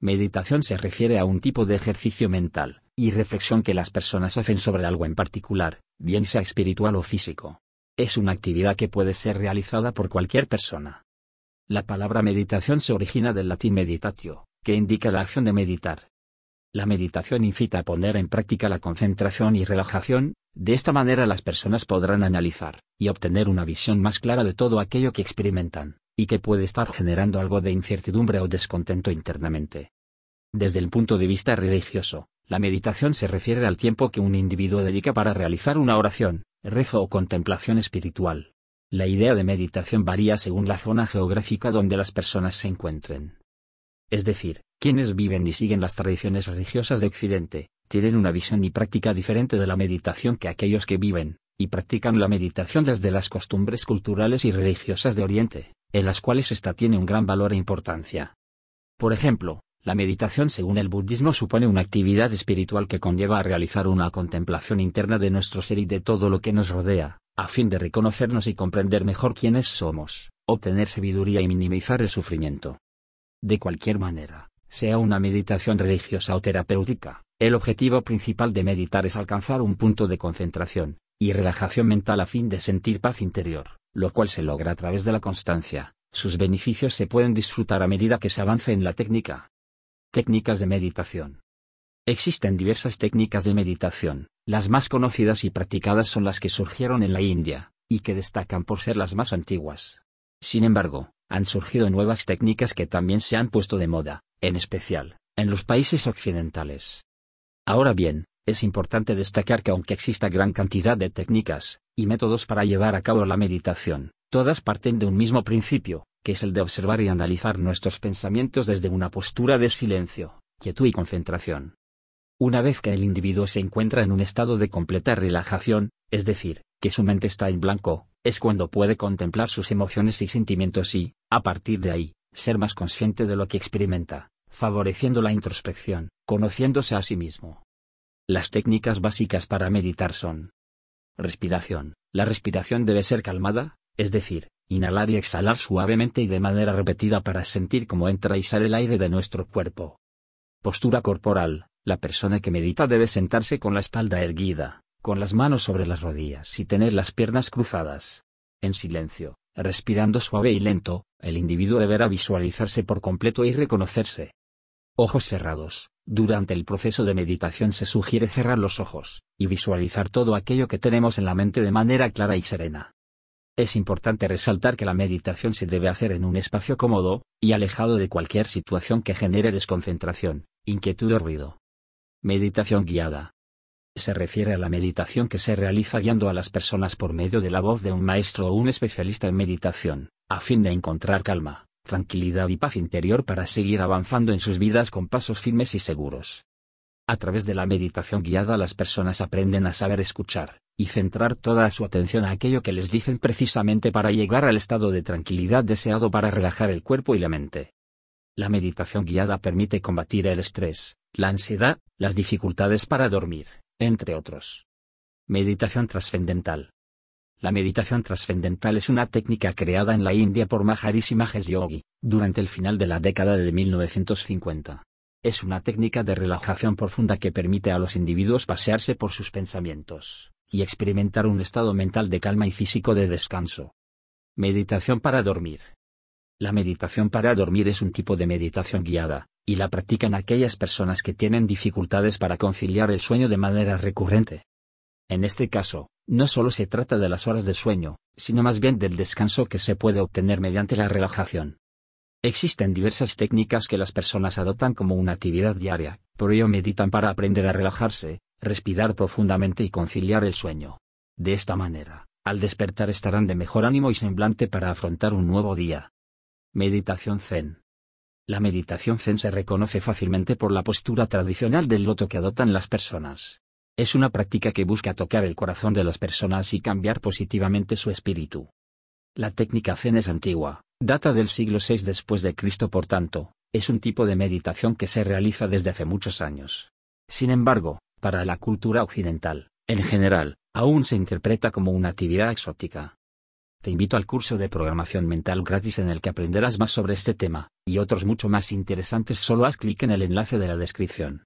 Meditación se refiere a un tipo de ejercicio mental y reflexión que las personas hacen sobre algo en particular, bien sea espiritual o físico. Es una actividad que puede ser realizada por cualquier persona. La palabra meditación se origina del latín meditatio, que indica la acción de meditar. La meditación incita a poner en práctica la concentración y relajación, de esta manera las personas podrán analizar y obtener una visión más clara de todo aquello que experimentan y que puede estar generando algo de incertidumbre o descontento internamente. Desde el punto de vista religioso, la meditación se refiere al tiempo que un individuo dedica para realizar una oración, rezo o contemplación espiritual. La idea de meditación varía según la zona geográfica donde las personas se encuentren. Es decir, quienes viven y siguen las tradiciones religiosas de Occidente, tienen una visión y práctica diferente de la meditación que aquellos que viven y practican la meditación desde las costumbres culturales y religiosas de Oriente en las cuales ésta tiene un gran valor e importancia. Por ejemplo, la meditación según el budismo supone una actividad espiritual que conlleva a realizar una contemplación interna de nuestro ser y de todo lo que nos rodea, a fin de reconocernos y comprender mejor quiénes somos, obtener sabiduría y minimizar el sufrimiento. De cualquier manera, sea una meditación religiosa o terapéutica, el objetivo principal de meditar es alcanzar un punto de concentración y relajación mental a fin de sentir paz interior lo cual se logra a través de la constancia. Sus beneficios se pueden disfrutar a medida que se avance en la técnica. Técnicas de meditación. Existen diversas técnicas de meditación, las más conocidas y practicadas son las que surgieron en la India, y que destacan por ser las más antiguas. Sin embargo, han surgido nuevas técnicas que también se han puesto de moda, en especial, en los países occidentales. Ahora bien, es importante destacar que aunque exista gran cantidad de técnicas y métodos para llevar a cabo la meditación, todas parten de un mismo principio, que es el de observar y analizar nuestros pensamientos desde una postura de silencio, quietud y concentración. Una vez que el individuo se encuentra en un estado de completa relajación, es decir, que su mente está en blanco, es cuando puede contemplar sus emociones y sentimientos y, a partir de ahí, ser más consciente de lo que experimenta, favoreciendo la introspección, conociéndose a sí mismo. Las técnicas básicas para meditar son Respiración. La respiración debe ser calmada, es decir, inhalar y exhalar suavemente y de manera repetida para sentir cómo entra y sale el aire de nuestro cuerpo. Postura corporal. La persona que medita debe sentarse con la espalda erguida, con las manos sobre las rodillas y tener las piernas cruzadas. En silencio, respirando suave y lento, el individuo deberá visualizarse por completo y reconocerse. Ojos cerrados. Durante el proceso de meditación se sugiere cerrar los ojos, y visualizar todo aquello que tenemos en la mente de manera clara y serena. Es importante resaltar que la meditación se debe hacer en un espacio cómodo, y alejado de cualquier situación que genere desconcentración, inquietud o ruido. Meditación guiada. Se refiere a la meditación que se realiza guiando a las personas por medio de la voz de un maestro o un especialista en meditación, a fin de encontrar calma, tranquilidad y paz interior para seguir avanzando en sus vidas con pasos firmes y seguros. A través de la meditación guiada las personas aprenden a saber escuchar, y centrar toda su atención a aquello que les dicen precisamente para llegar al estado de tranquilidad deseado para relajar el cuerpo y la mente. La meditación guiada permite combatir el estrés, la ansiedad, las dificultades para dormir, entre otros. Meditación trascendental. La meditación trascendental es una técnica creada en la India por Maharishi Mahesh Yogi, durante el final de la década de 1950. Es una técnica de relajación profunda que permite a los individuos pasearse por sus pensamientos, y experimentar un estado mental de calma y físico de descanso. Meditación para dormir. La meditación para dormir es un tipo de meditación guiada, y la practican aquellas personas que tienen dificultades para conciliar el sueño de manera recurrente. En este caso, no solo se trata de las horas de sueño, sino más bien del descanso que se puede obtener mediante la relajación. Existen diversas técnicas que las personas adoptan como una actividad diaria, por ello meditan para aprender a relajarse, respirar profundamente y conciliar el sueño. De esta manera, al despertar estarán de mejor ánimo y semblante para afrontar un nuevo día. Meditación Zen. La meditación Zen se reconoce fácilmente por la postura tradicional del loto que adoptan las personas. Es una práctica que busca tocar el corazón de las personas y cambiar positivamente su espíritu. La técnica Zen es antigua, data del siglo VI después de Cristo por tanto, es un tipo de meditación que se realiza desde hace muchos años. Sin embargo, para la cultura occidental, en general, aún se interpreta como una actividad exótica. Te invito al curso de programación mental gratis en el que aprenderás más sobre este tema, y otros mucho más interesantes. Solo haz clic en el enlace de la descripción.